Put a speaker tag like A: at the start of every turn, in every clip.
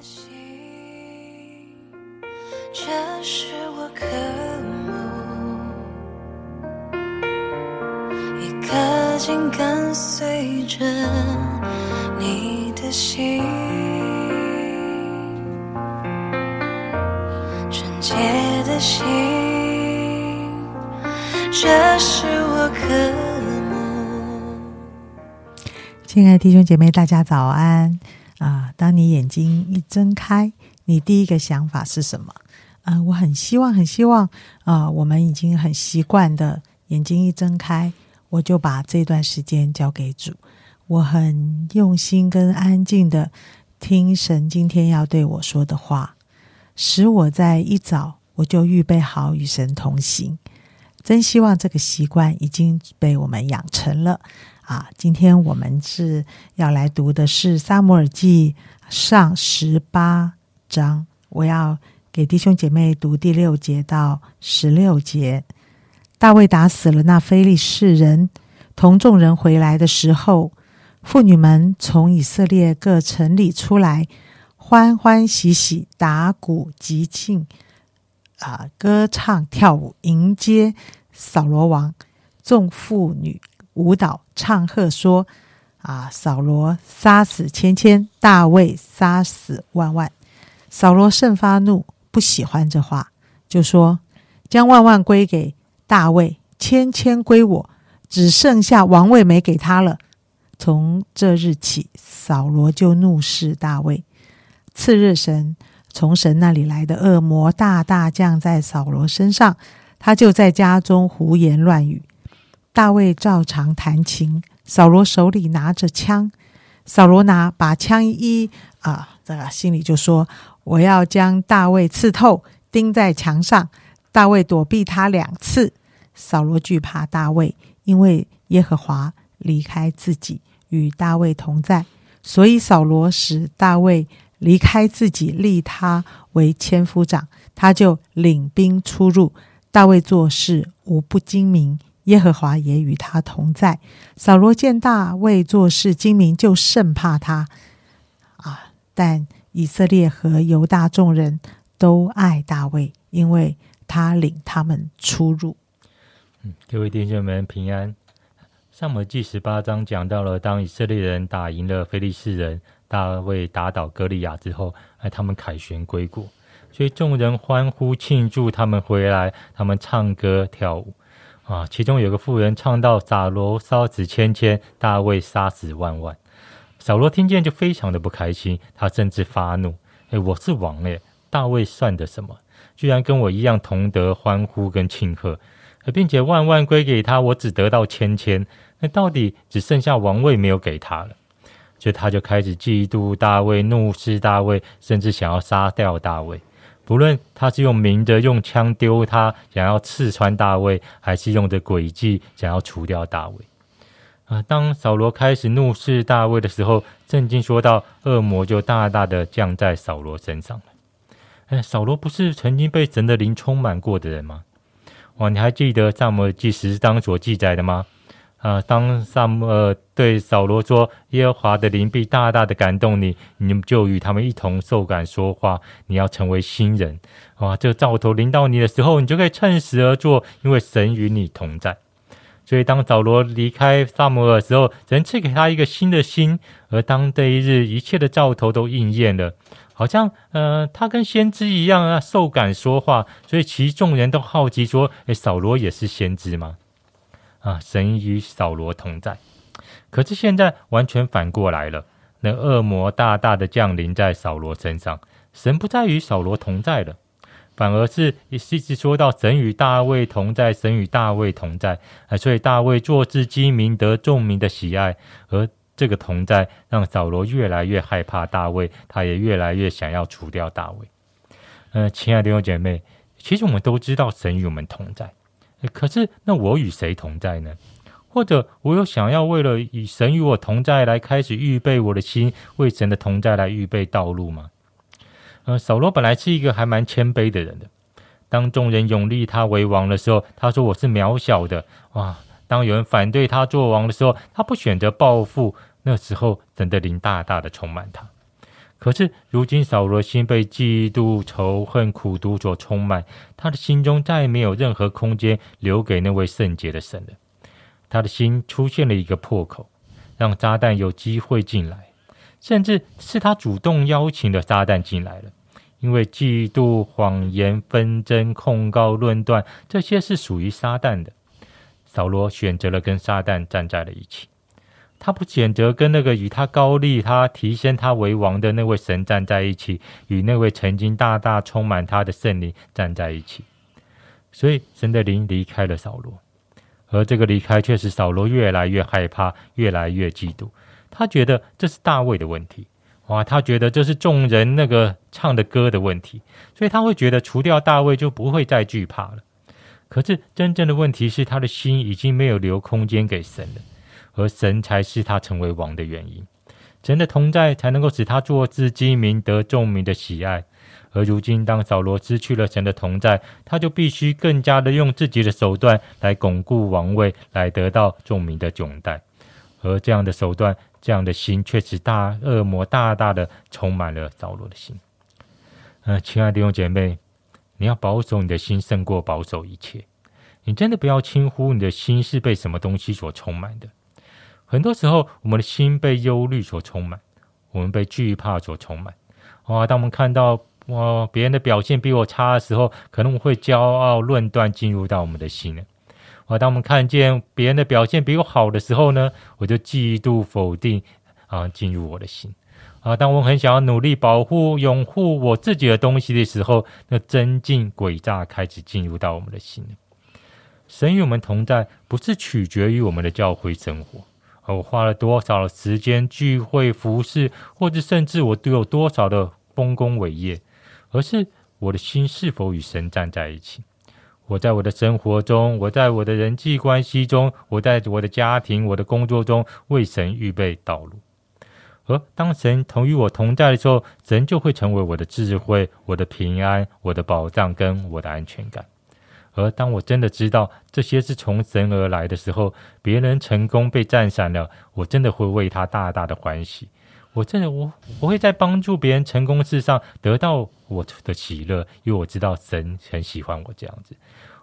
A: 心这是我渴慕，一颗心跟随着你的心，纯洁的心，这是我渴慕。
B: 亲爱的弟兄姐妹，大家早安啊！当你眼睛一睁开，你第一个想法是什么？啊，我很希望，很希望啊！我们已经很习惯的，眼睛一睁开，我就把这段时间交给主。我很用心跟安静的听神今天要对我说的话，使我在一早我就预备好与神同行。真希望这个习惯已经被我们养成了啊！今天我们是要来读的是《撒母耳记上》十八章，我要。给弟兄姐妹读第六节到十六节。大卫打死了那非利士人，同众人回来的时候，妇女们从以色列各城里出来，欢欢喜喜打鼓集庆，啊，歌唱跳舞迎接扫罗王。众妇女舞蹈唱和说：“啊，扫罗杀死千千，大卫杀死万万。”扫罗甚发怒。不喜欢这话，就说将万万归给大卫，千千归我，只剩下王位没给他了。从这日起，扫罗就怒视大卫。次日，神从神那里来的恶魔大大降在扫罗身上，他就在家中胡言乱语。大卫照常弹琴，扫罗手里拿着枪，扫罗拿把枪一啊，这个心里就说。我要将大卫刺透，钉在墙上。大卫躲避他两次。扫罗惧怕大卫，因为耶和华离开自己，与大卫同在，所以扫罗使大卫离开自己，立他为千夫长。他就领兵出入。大卫做事无不精明，耶和华也与他同在。扫罗见大卫做事精明，就甚怕他。啊，但。以色列和犹大众人都爱大卫，因为他领他们出入。
C: 嗯，各位弟兄们平安。上母记十八章讲到了，当以色列人打赢了非利士人，大卫打倒歌利亚之后，哎，他们凯旋归国，所以众人欢呼庆祝他们回来，他们唱歌跳舞啊。其中有个妇人唱到：“撒罗烧死千千，大卫杀死万万。”扫罗听见就非常的不开心，他甚至发怒：“哎，我是王哎，大卫算得什么？居然跟我一样同得欢呼跟庆贺，并且万万归给他，我只得到千千，那到底只剩下王位没有给他了。”所以他就开始嫉妒大卫，怒视大卫，甚至想要杀掉大卫。不论他是用明的用枪丢他，想要刺穿大卫，还是用的诡计想要除掉大卫。啊！当扫罗开始怒视大卫的时候，圣经说到，恶魔就大大的降在扫罗身上了。哎，扫罗不是曾经被神的灵充满过的人吗？哇！你还记得萨母记十章所记载的吗？啊，当萨母对扫罗说：“耶和华的灵必大大的感动你，你就与他们一同受感说话，你要成为新人。”哇！这个兆头临到你的时候，你就可以趁时而做，因为神与你同在。所以，当扫罗离开萨摩尔的时候，神赐给他一个新的心。而当这一日，一切的兆头都应验了，好像呃，他跟先知一样啊，受感说话。所以，其众人都好奇说：“哎，扫罗也是先知吗？”啊，神与扫罗同在。可是现在完全反过来了，那恶魔大大的降临在扫罗身上，神不再与扫罗同在了。反而是一直说到神与大卫同在，神与大卫同在啊，所以大卫做事机明，得众民的喜爱。而这个同在，让扫罗越来越害怕大卫，他也越来越想要除掉大卫。嗯，亲爱的弟兄姐妹，其实我们都知道神与我们同在，可是那我与谁同在呢？或者我有想要为了以神与我同在来开始预备我的心，为神的同在来预备道路吗？呃，扫罗本来是一个还蛮谦卑的人的。当众人拥立他为王的时候，他说：“我是渺小的。”哇！当有人反对他做王的时候，他不选择报复。那时候，神的灵大大的充满他。可是如今扫罗心被嫉妒、仇恨、苦毒所充满，他的心中再也没有任何空间留给那位圣洁的神了。他的心出现了一个破口，让撒旦有机会进来，甚至是他主动邀请的撒旦进来了。因为嫉妒、谎言、纷争、控告、论断，这些是属于撒旦的。扫罗选择了跟撒旦站在了一起。他不选择跟那个与他高立、他提升他为王的那位神站在一起，与那位曾经大大充满他的圣灵站在一起。所以神的灵离开了扫罗，而这个离开却使扫罗越来越害怕，越来越嫉妒。他觉得这是大卫的问题，哇！他觉得这是众人那个唱的歌的问题，所以他会觉得除掉大卫就不会再惧怕了。可是真正的问题是，他的心已经没有留空间给神了。而神才是他成为王的原因，神的同在才能够使他做自己民得众民的喜爱。而如今，当扫罗失去了神的同在，他就必须更加的用自己的手段来巩固王位，来得到众民的拥戴。而这样的手段，这样的心，却使大恶魔大大的充满了扫罗的心。呃，亲爱的弟兄姐妹，你要保守你的心，胜过保守一切。你真的不要轻忽你的心是被什么东西所充满的。很多时候，我们的心被忧虑所充满，我们被惧怕所充满。哇！当我们看到哇别人的表现比我差的时候，可能我会骄傲论断进入到我们的心了。哇！当我们看见别人的表现比我好的时候呢，我就嫉妒否定啊进入我的心。啊！当我很想要努力保护拥护我自己的东西的时候，那真进诡诈开始进入到我们的心神与我们同在，不是取决于我们的教会生活。我花了多少的时间聚会服侍，或者甚至我都有多少的丰功伟业，而是我的心是否与神站在一起。我在我的生活中，我在我的人际关系中，我在我的家庭、我的工作中为神预备道路。而当神同与我同在的时候，神就会成为我的智慧、我的平安、我的保障跟我的安全感。而当我真的知道这些是从神而来的时候，别人成功被赞赏了，我真的会为他大大的欢喜。我真的我我会在帮助别人成功事上得到我的喜乐，因为我知道神很喜欢我这样子。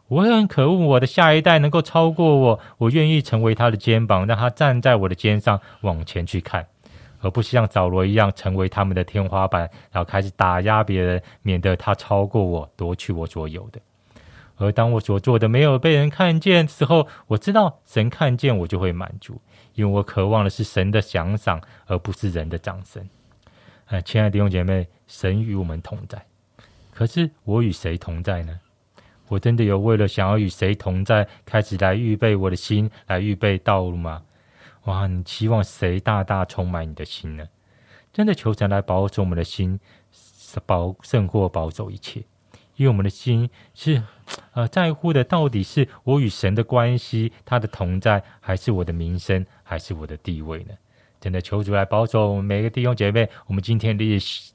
C: 我会很渴望我的下一代能够超过我，我愿意成为他的肩膀，让他站在我的肩上往前去看，而不是像扫罗一样成为他们的天花板，然后开始打压别人，免得他超过我，夺去我所有的。而当我所做的没有被人看见的时候，我知道神看见我就会满足，因为我渴望的是神的奖赏，而不是人的掌声。哎，亲爱的弟兄姐妹，神与我们同在，可是我与谁同在呢？我真的有为了想要与谁同在，开始来预备我的心，来预备道路吗？哇，你期望谁大大充满你的心呢？真的求神来保守我们的心，保胜过保守一切。因为我们的心是，呃，在乎的到底是我与神的关系，他的同在，还是我的名声，还是我的地位呢？真的求主来保守我们每个弟兄姐妹，我们今天的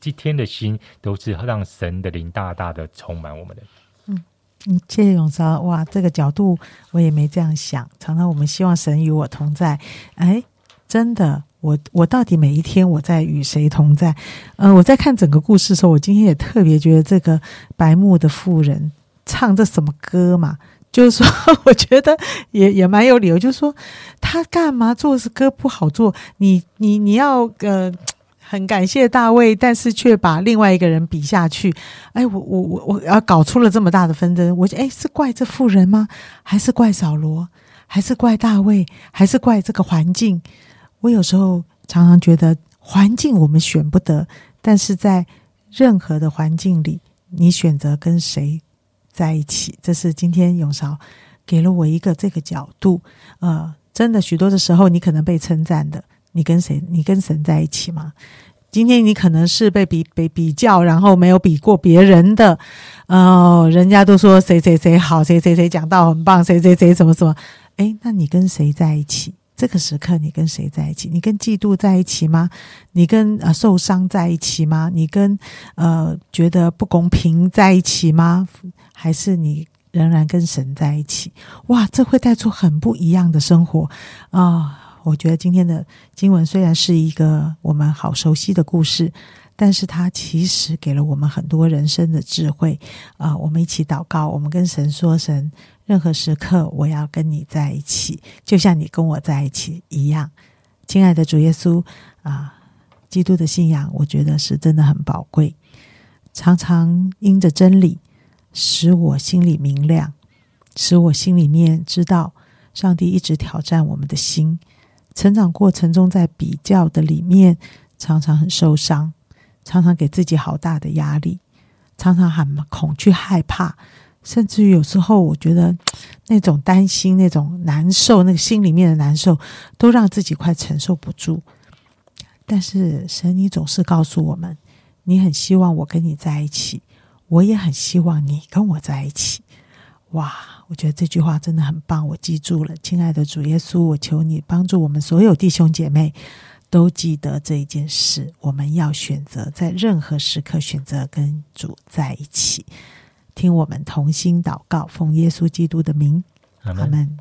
C: 今天的心都是让神的灵大大的充满我们的。
B: 嗯，谢谢永超，哇，这个角度我也没这样想。常常我们希望神与我同在，哎，真的。我我到底每一天我在与谁同在？呃，我在看整个故事的时候，我今天也特别觉得这个白木的妇人唱这什么歌嘛？就是说，我觉得也也蛮有理由，就是说他干嘛做这歌不好做？你你你要呃很感谢大卫，但是却把另外一个人比下去。哎，我我我我要搞出了这么大的纷争，我哎是怪这妇人吗？还是怪扫罗？还是怪大卫？还是怪这个环境？我有时候常常觉得环境我们选不得，但是在任何的环境里，你选择跟谁在一起，这是今天永韶给了我一个这个角度。呃，真的许多的时候，你可能被称赞的，你跟谁？你跟神在一起吗？今天你可能是被比被比较，然后没有比过别人的。哦，人家都说谁谁谁好，谁谁谁讲道很棒，谁谁谁怎么怎么？哎，那你跟谁在一起？这个时刻，你跟谁在一起？你跟嫉妒在一起吗？你跟呃受伤在一起吗？你跟呃觉得不公平在一起吗？还是你仍然跟神在一起？哇，这会带出很不一样的生活啊！我觉得今天的经文虽然是一个我们好熟悉的故事。但是它其实给了我们很多人生的智慧啊！我们一起祷告，我们跟神说：“神，任何时刻我要跟你在一起，就像你跟我在一起一样。”亲爱的主耶稣啊，基督的信仰，我觉得是真的很宝贵。常常因着真理，使我心里明亮，使我心里面知道，上帝一直挑战我们的心。成长过程中，在比较的里面，常常很受伤，常常给自己好大的压力，常常很恐惧、害怕，甚至于有时候，我觉得那种担心、那种难受、那个心里面的难受，都让自己快承受不住。但是神，你总是告诉我们，你很希望我跟你在一起，我也很希望你跟我在一起。哇！我觉得这句话真的很棒，我记住了。亲爱的主耶稣，我求你帮助我们所有弟兄姐妹都记得这一件事。我们要选择在任何时刻选择跟主在一起。听我们同心祷告，奉耶稣基督的名，阿门。